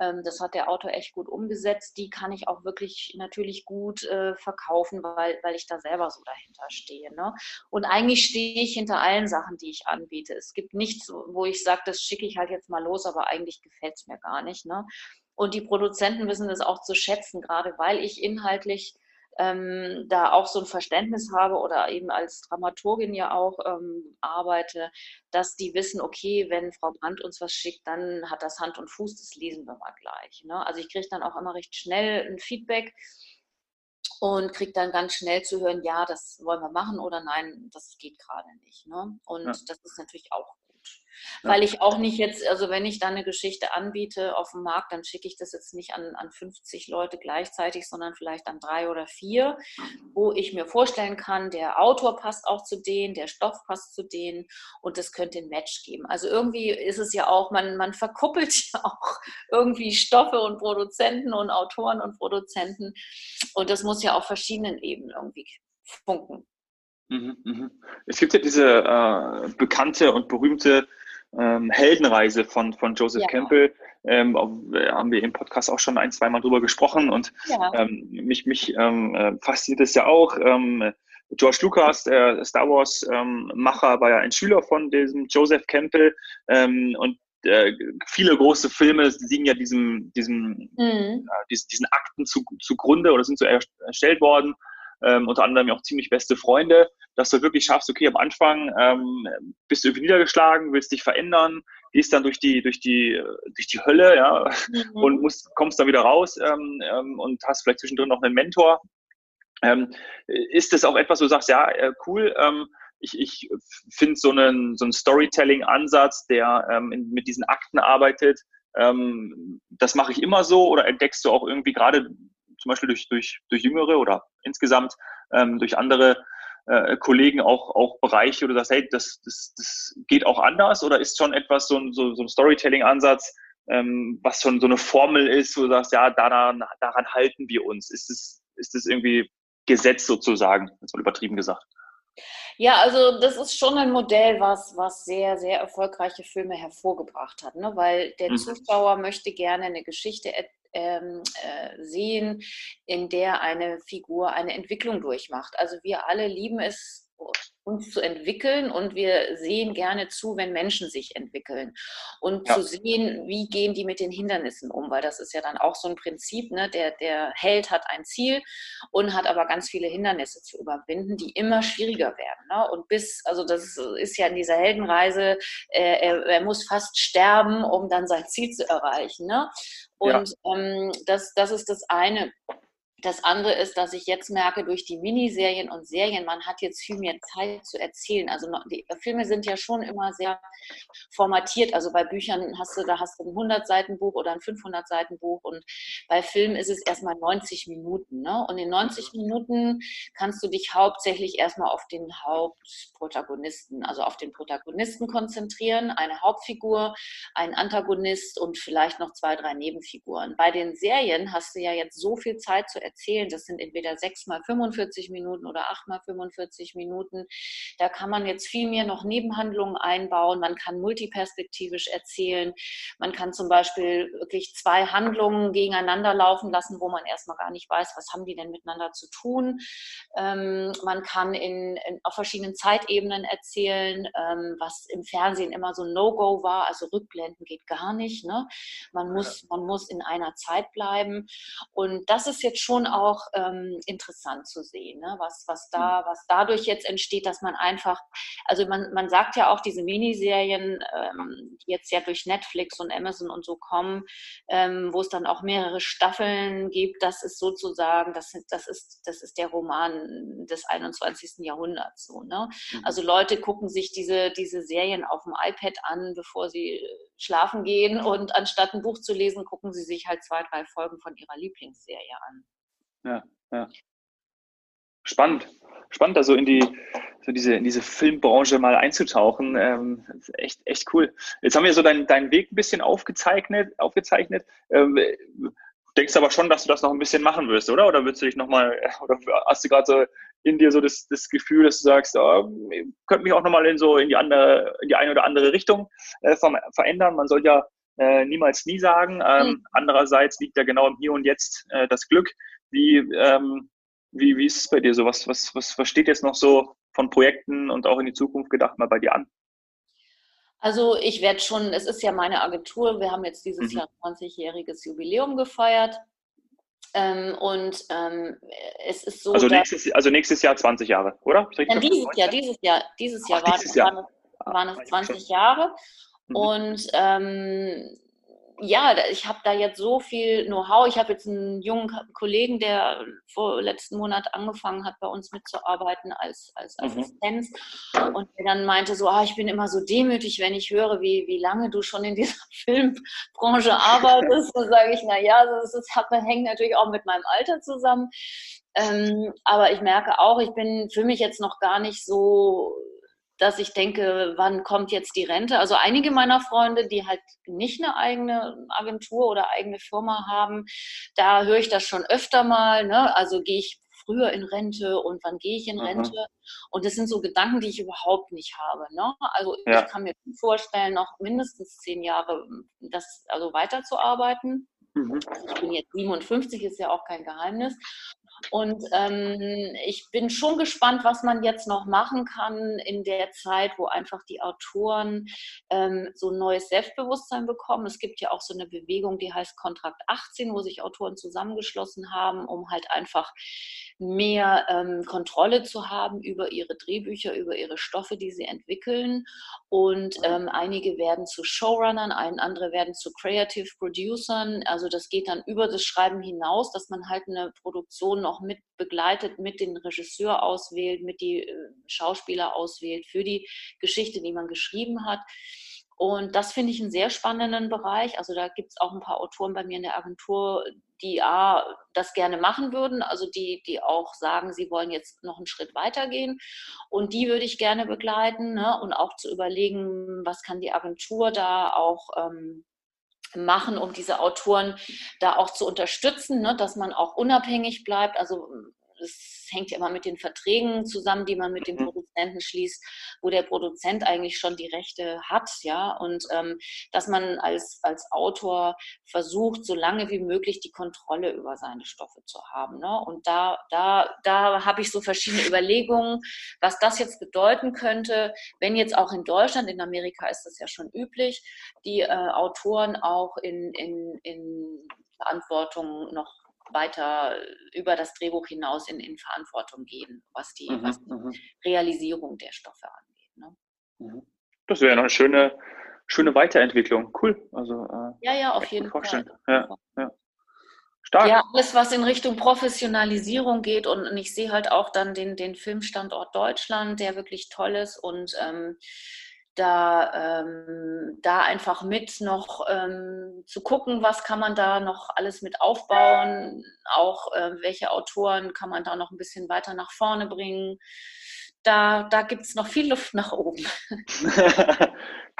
ähm, das hat der Autor echt gut umgesetzt, die kann ich auch wirklich natürlich gut äh, verkaufen, weil, weil ich da selber so dahinter stehe. Ne? Und eigentlich stehe ich hinter allen Sachen, die ich anbiete. Es gibt nichts, wo ich sage, das schicke ich halt jetzt mal los, aber eigentlich gefällt es mir gar nicht. Ne? Und die Produzenten wissen das auch zu schätzen, gerade weil ich inhaltlich ähm, da auch so ein Verständnis habe oder eben als Dramaturgin ja auch ähm, arbeite, dass die wissen, okay, wenn Frau Brandt uns was schickt, dann hat das Hand und Fuß, das lesen wir mal gleich. Ne? Also ich kriege dann auch immer recht schnell ein Feedback und kriege dann ganz schnell zu hören, ja, das wollen wir machen oder nein, das geht gerade nicht. Ne? Und ja. das ist natürlich auch weil ich auch nicht jetzt, also wenn ich da eine Geschichte anbiete auf dem Markt, dann schicke ich das jetzt nicht an, an 50 Leute gleichzeitig, sondern vielleicht an drei oder vier, wo ich mir vorstellen kann, der Autor passt auch zu denen, der Stoff passt zu denen und das könnte ein Match geben. Also irgendwie ist es ja auch, man, man verkuppelt ja auch irgendwie Stoffe und Produzenten und Autoren und Produzenten und das muss ja auf verschiedenen Ebenen irgendwie funken. Mhm, mhm. Es gibt ja diese äh, bekannte und berühmte ähm, Heldenreise von, von Joseph ja. Campbell. Ähm, haben wir im Podcast auch schon ein, zweimal drüber gesprochen und ja. ähm, mich, mich ähm, äh, fasziniert es ja auch. Ähm, George Lucas, der Star Wars-Macher, ähm, war ja ein Schüler von diesem Joseph Campbell ähm, und äh, viele große Filme liegen ja diesem, diesem, mhm. äh, diesen, diesen Akten zu, zugrunde oder sind so erstellt worden ähm, unter anderem auch ziemlich beste Freunde, dass du wirklich schaffst, okay, am Anfang ähm, bist du irgendwie niedergeschlagen, willst dich verändern, gehst dann durch die, durch die, durch die Hölle, ja, mhm. und musst, kommst dann wieder raus ähm, ähm, und hast vielleicht zwischendrin noch einen Mentor. Ähm, ist das auch etwas, wo du sagst, ja, äh, cool, ähm, ich, ich finde so einen, so einen Storytelling-Ansatz, der ähm, in, mit diesen Akten arbeitet, ähm, das mache ich immer so oder entdeckst du auch irgendwie gerade zum Beispiel durch, durch, durch Jüngere oder insgesamt ähm, durch andere äh, Kollegen auch, auch Bereiche, wo du sagst, hey, das, das, das geht auch anders oder ist schon etwas so ein, so, so ein Storytelling-Ansatz, ähm, was schon so eine Formel ist, wo du sagst, ja, daran, daran halten wir uns. Ist es ist das irgendwie Gesetz sozusagen, jetzt mal übertrieben gesagt? Ja, also das ist schon ein Modell, was, was sehr, sehr erfolgreiche Filme hervorgebracht hat, ne? weil der mhm. Zuschauer möchte gerne eine Geschichte ähm, äh, sehen, in der eine Figur eine Entwicklung durchmacht. Also wir alle lieben es, uns zu entwickeln und wir sehen gerne zu, wenn Menschen sich entwickeln und ja. zu sehen, wie gehen die mit den Hindernissen um, weil das ist ja dann auch so ein Prinzip, ne? der, der Held hat ein Ziel und hat aber ganz viele Hindernisse zu überwinden, die immer schwieriger werden. Ne? Und bis, also das ist ja in dieser Heldenreise, äh, er, er, muss fast sterben, um dann sein Ziel zu erreichen. Ne? Und ja. ähm, das, das ist das eine. Das andere ist, dass ich jetzt merke, durch die Miniserien und Serien, man hat jetzt viel mehr Zeit zu erzählen. Also die Filme sind ja schon immer sehr formatiert. Also bei Büchern hast du, da hast du ein 100 Seiten Buch oder ein 500 Seiten Buch und bei Filmen ist es erstmal 90 Minuten. Ne? Und in 90 Minuten kannst du dich hauptsächlich erstmal auf den Hauptprotagonisten, also auf den Protagonisten konzentrieren, eine Hauptfigur, einen Antagonist und vielleicht noch zwei, drei Nebenfiguren. Bei den Serien hast du ja jetzt so viel Zeit zu erzählen erzählen. Das sind entweder 6 mal 45 Minuten oder 8 mal 45 Minuten. Da kann man jetzt viel mehr noch Nebenhandlungen einbauen. Man kann multiperspektivisch erzählen. Man kann zum Beispiel wirklich zwei Handlungen gegeneinander laufen lassen, wo man erstmal gar nicht weiß, was haben die denn miteinander zu tun. Ähm, man kann in, in, auf verschiedenen Zeitebenen erzählen, ähm, was im Fernsehen immer so ein No-Go war. Also Rückblenden geht gar nicht. Ne? Man, muss, man muss in einer Zeit bleiben. Und das ist jetzt schon schon auch ähm, interessant zu sehen, ne? was, was, da, mhm. was dadurch jetzt entsteht, dass man einfach, also man, man sagt ja auch, diese Miniserien, ähm, die jetzt ja durch Netflix und Amazon und so kommen, ähm, wo es dann auch mehrere Staffeln gibt, das ist sozusagen, das, das, ist, das ist der Roman des 21. Jahrhunderts. So, ne? Mhm. Also Leute gucken sich diese, diese Serien auf dem iPad an, bevor sie schlafen gehen und anstatt ein Buch zu lesen, gucken sie sich halt zwei, drei Folgen von ihrer Lieblingsserie an ja, ja. Spannend. Spannend, also in die, so diese, in diese Filmbranche mal einzutauchen. Ähm, echt, echt cool. Jetzt haben wir so deinen deinen Weg ein bisschen aufgezeichnet, aufgezeichnet. Ähm, denkst aber schon, dass du das noch ein bisschen machen wirst, oder? Oder würdest du dich nochmal, oder hast du gerade so in dir so das, das Gefühl, dass du sagst, oh, könnte mich auch nochmal in so in die andere, in die eine oder andere Richtung äh, verändern? Man soll ja äh, niemals nie sagen. Ähm, mhm. Andererseits liegt ja genau im Hier und Jetzt äh, das Glück. Wie, ähm, wie, wie ist es bei dir so? Was, was, was, was steht jetzt noch so von Projekten und auch in die Zukunft gedacht mal bei dir an? Also ich werde schon, es ist ja meine Agentur, wir haben jetzt dieses mhm. Jahr 20-jähriges Jubiläum gefeiert. Ähm, und ähm, es ist so. Also nächstes, also nächstes Jahr 20 Jahre, oder? Ja, dieses Jahr, dieses Jahr, dieses Jahr, Ach, dieses waren, Jahr. waren, es 20 Jahre. Mhm. Und ähm, ja, ich habe da jetzt so viel Know-how. Ich habe jetzt einen jungen Kollegen, der vor letzten Monat angefangen hat, bei uns mitzuarbeiten als, als mhm. Assistenz. Und der dann meinte so, ah, ich bin immer so demütig, wenn ich höre, wie, wie lange du schon in dieser Filmbranche arbeitest. Dann sage ich, na ja, das, das hat, hängt natürlich auch mit meinem Alter zusammen. Ähm, aber ich merke auch, ich bin für mich jetzt noch gar nicht so dass ich denke, wann kommt jetzt die Rente? Also einige meiner Freunde, die halt nicht eine eigene Agentur oder eigene Firma haben, da höre ich das schon öfter mal. Ne? Also gehe ich früher in Rente und wann gehe ich in Rente? Mhm. Und das sind so Gedanken, die ich überhaupt nicht habe. Ne? Also ja. ich kann mir vorstellen, noch mindestens zehn Jahre das also weiterzuarbeiten. Mhm. Ich bin jetzt 57, ist ja auch kein Geheimnis. Und ähm, ich bin schon gespannt, was man jetzt noch machen kann in der Zeit, wo einfach die Autoren ähm, so ein neues Selbstbewusstsein bekommen. Es gibt ja auch so eine Bewegung, die heißt Kontrakt 18, wo sich Autoren zusammengeschlossen haben, um halt einfach mehr ähm, Kontrolle zu haben über ihre Drehbücher, über ihre Stoffe, die sie entwickeln. Und ähm, einige werden zu Showrunnern, ein, andere werden zu Creative Producern. Also das geht dann über das Schreiben hinaus, dass man halt eine Produktion noch mit begleitet, mit den Regisseur auswählt, mit die äh, Schauspieler auswählt für die Geschichte, die man geschrieben hat. Und das finde ich einen sehr spannenden Bereich. Also da gibt es auch ein paar Autoren bei mir in der Agentur, die A, das gerne machen würden, also die, die auch sagen, sie wollen jetzt noch einen Schritt weitergehen. Und die würde ich gerne begleiten ne? und auch zu überlegen, was kann die Agentur da auch ähm, machen, um diese Autoren da auch zu unterstützen, ne? dass man auch unabhängig bleibt. Also es hängt ja immer mit den Verträgen zusammen, die man mit dem mhm. Produzenten schließt, wo der Produzent eigentlich schon die Rechte hat, ja, und ähm, dass man als, als Autor versucht, so lange wie möglich die Kontrolle über seine Stoffe zu haben. Ne? Und da, da, da habe ich so verschiedene Überlegungen, was das jetzt bedeuten könnte, wenn jetzt auch in Deutschland, in Amerika ist das ja schon üblich, die äh, Autoren auch in, in, in Verantwortung noch weiter über das Drehbuch hinaus in, in Verantwortung gehen, was die, mhm, was die mhm. Realisierung der Stoffe angeht. Ne? Mhm. Das wäre eine schöne, schöne Weiterentwicklung. Cool. Also, äh, ja, ja, auf jeden Fall. Ja, ja. Stark. Ja, alles, was in Richtung Professionalisierung geht und ich sehe halt auch dann den, den Filmstandort Deutschland, der wirklich toll ist und ähm, da, ähm, da einfach mit noch ähm, zu gucken, was kann man da noch alles mit aufbauen, auch äh, welche Autoren kann man da noch ein bisschen weiter nach vorne bringen. Da, da gibt es noch viel Luft nach oben.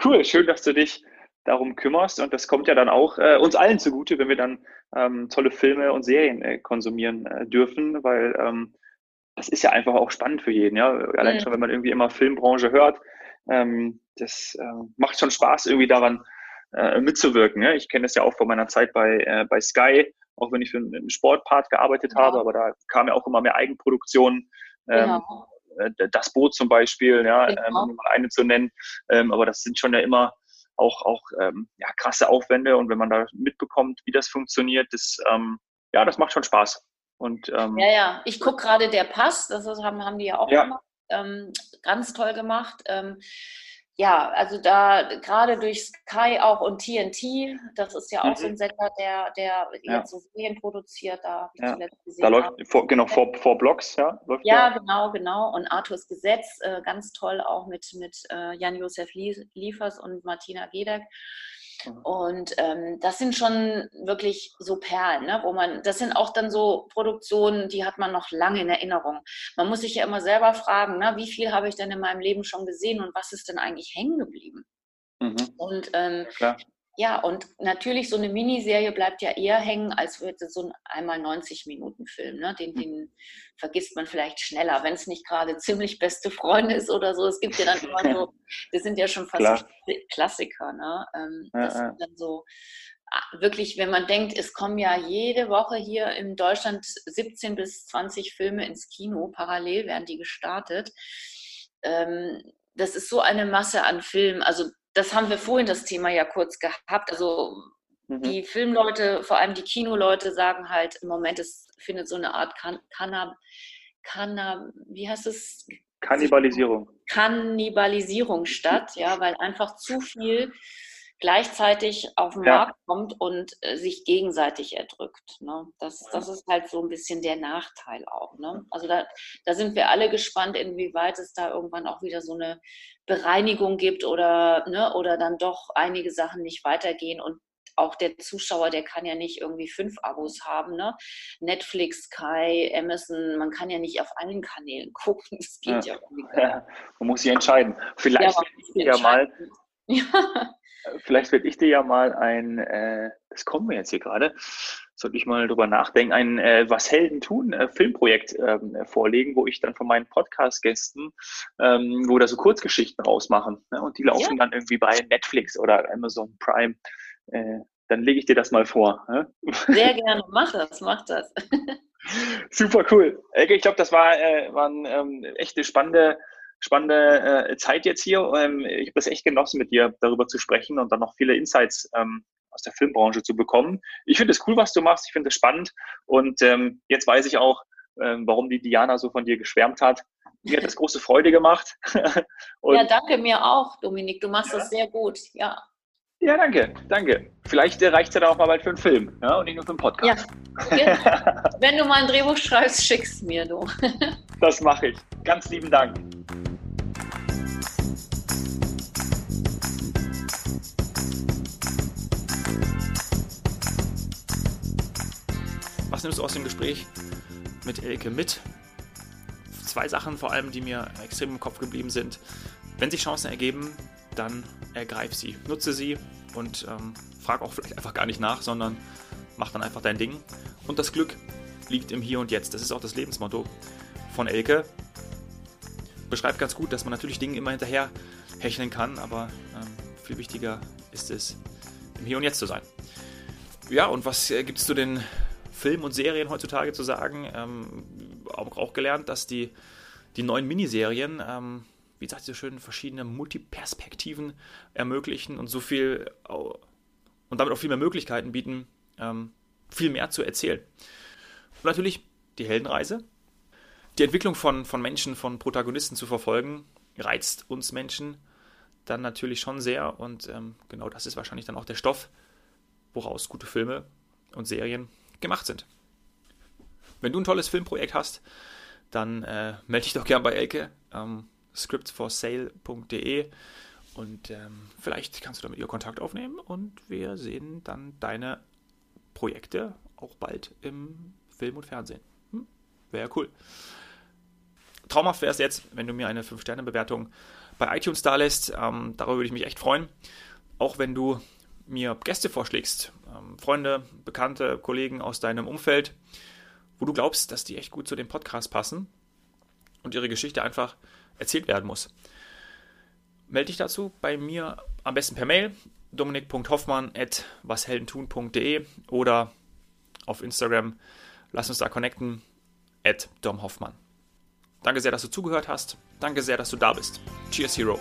cool, schön, dass du dich darum kümmerst und das kommt ja dann auch äh, uns allen zugute, wenn wir dann ähm, tolle Filme und Serien äh, konsumieren äh, dürfen, weil ähm, das ist ja einfach auch spannend für jeden, ja. Allein mhm. schon, wenn man irgendwie immer Filmbranche hört, ähm, das äh, macht schon Spaß, irgendwie daran äh, mitzuwirken. Ne? Ich kenne das ja auch von meiner Zeit bei, äh, bei Sky, auch wenn ich für einen Sportpart gearbeitet ja. habe, aber da kam ja auch immer mehr Eigenproduktion. Ähm, genau. Äh, das Boot zum Beispiel, ja, genau. ähm, um mal eine zu nennen. Ähm, aber das sind schon ja immer auch, auch ähm, ja, krasse Aufwände und wenn man da mitbekommt, wie das funktioniert, das, ähm, ja, das macht schon Spaß. Und, ähm, ja, ja, ich gucke gerade der Pass, das haben, haben die ja auch ja. gemacht ähm, ganz toll gemacht. Ähm, ja, also da gerade durch Sky auch und TNT, das ist ja auch mhm. so ein Sender, der, der ja. jetzt so Serien produziert, da habe ich ja. zuletzt gesehen. Da läuft, vor, genau, vor, vor Blocks, ja? Läuft ja, da. genau, genau. Und Arthurs Gesetz, äh, ganz toll auch mit, mit äh, Jan-Josef Liefers und Martina Gedeck. Und ähm, das sind schon wirklich so Perlen, ne? wo man, das sind auch dann so Produktionen, die hat man noch lange in Erinnerung. Man muss sich ja immer selber fragen, ne? wie viel habe ich denn in meinem Leben schon gesehen und was ist denn eigentlich hängen geblieben? Mhm. Und ähm, ja, und natürlich so eine Miniserie bleibt ja eher hängen, als würde so ein einmal 90 Minuten Film. Ne? Den, den vergisst man vielleicht schneller, wenn es nicht gerade ziemlich beste Freunde ist oder so. Es gibt ja dann immer so, das sind ja schon fast Klar. Klassiker. Ne? Ähm, ja, das sind dann so ah, wirklich, wenn man denkt, es kommen ja jede Woche hier in Deutschland 17 bis 20 Filme ins Kino, parallel werden die gestartet. Ähm, das ist so eine Masse an Filmen. Also das haben wir vorhin das Thema ja kurz gehabt. Also mhm. die Filmleute, vor allem die Kinoleute, sagen halt im Moment, es findet so eine Art Kannab, Kannab, wie heißt es? Kannibalisierung. Kannibalisierung statt, ja, weil einfach zu viel gleichzeitig auf den ja. Markt kommt und äh, sich gegenseitig erdrückt. Ne? Das, das ist halt so ein bisschen der Nachteil auch. Ne? Also da, da sind wir alle gespannt, inwieweit es da irgendwann auch wieder so eine Bereinigung gibt oder, ne, oder dann doch einige Sachen nicht weitergehen und auch der Zuschauer, der kann ja nicht irgendwie fünf Abos haben, ne? Netflix, Sky, Amazon, man kann ja nicht auf allen Kanälen gucken. Das geht ja, ja irgendwie. Ja, man muss sich entscheiden. Vielleicht ja, ja mal. Ja. Vielleicht werde ich dir ja mal ein, äh, das kommen wir jetzt hier gerade, sollte ich mal drüber nachdenken, ein äh, Was Helden tun äh, Filmprojekt ähm, vorlegen, wo ich dann von meinen Podcast-Gästen, ähm, wo da so Kurzgeschichten rausmachen. Ne? Und die laufen ja. dann irgendwie bei Netflix oder Amazon Prime. Äh, dann lege ich dir das mal vor. Ne? Sehr gerne, mach das, mach das. Super cool. Ich glaube, das war, äh, war ein, ähm, echt eine spannende spannende äh, Zeit jetzt hier. Ähm, ich habe es echt genossen, mit dir darüber zu sprechen und dann noch viele Insights ähm, aus der Filmbranche zu bekommen. Ich finde es cool, was du machst. Ich finde es spannend. Und ähm, jetzt weiß ich auch, ähm, warum die Diana so von dir geschwärmt hat. Mir hat das große Freude gemacht. ja, danke mir auch, Dominik. Du machst ja. das sehr gut. Ja. Ja, danke, danke. Vielleicht reicht es ja dann auch mal bald für einen Film ja, und nicht nur für einen Podcast. Ja. Wenn du mal ein Drehbuch schreibst, schickst mir du. das mache ich. Ganz lieben Dank. Was nimmst du aus dem Gespräch mit Elke mit? Zwei Sachen vor allem, die mir extrem im Kopf geblieben sind. Wenn sich Chancen ergeben, dann ergreif sie, nutze sie und ähm, frag auch vielleicht einfach gar nicht nach, sondern mach dann einfach dein Ding. Und das Glück liegt im Hier und Jetzt. Das ist auch das Lebensmotto von Elke. Beschreibt ganz gut, dass man natürlich Dinge immer hinterher hecheln kann, aber ähm, viel wichtiger ist es, im Hier und Jetzt zu sein. Ja, und was äh, gibt es zu den Filmen und Serien heutzutage zu sagen? Ähm, auch, auch, gelernt, dass die, die neuen Miniserien, ähm, wie sagt so schön, verschiedene Multiperspektiven ermöglichen und so viel und damit auch viel mehr Möglichkeiten bieten, ähm, viel mehr zu erzählen. Und natürlich die Heldenreise. Die Entwicklung von, von Menschen, von Protagonisten zu verfolgen, reizt uns Menschen dann natürlich schon sehr. Und ähm, genau das ist wahrscheinlich dann auch der Stoff, woraus gute Filme und Serien gemacht sind. Wenn du ein tolles Filmprojekt hast, dann äh, melde dich doch gern bei Elke, ähm, scriptsforsale.de und ähm, vielleicht kannst du da mit ihr Kontakt aufnehmen und wir sehen dann deine Projekte auch bald im Film und Fernsehen. Hm? Wäre cool. Traumhaft wäre es jetzt, wenn du mir eine 5-Sterne-Bewertung bei iTunes da lässt. Ähm, darüber würde ich mich echt freuen. Auch wenn du mir Gäste vorschlägst, ähm, Freunde, Bekannte, Kollegen aus deinem Umfeld, wo du glaubst, dass die echt gut zu dem Podcast passen und ihre Geschichte einfach erzählt werden muss. Melde dich dazu bei mir am besten per Mail dominik.hoffmann.washeldentun.de oder auf Instagram. Lass uns da connecten. At Dom Hoffmann. Danke sehr, dass du zugehört hast. Danke sehr, dass du da bist. Cheers, Hero.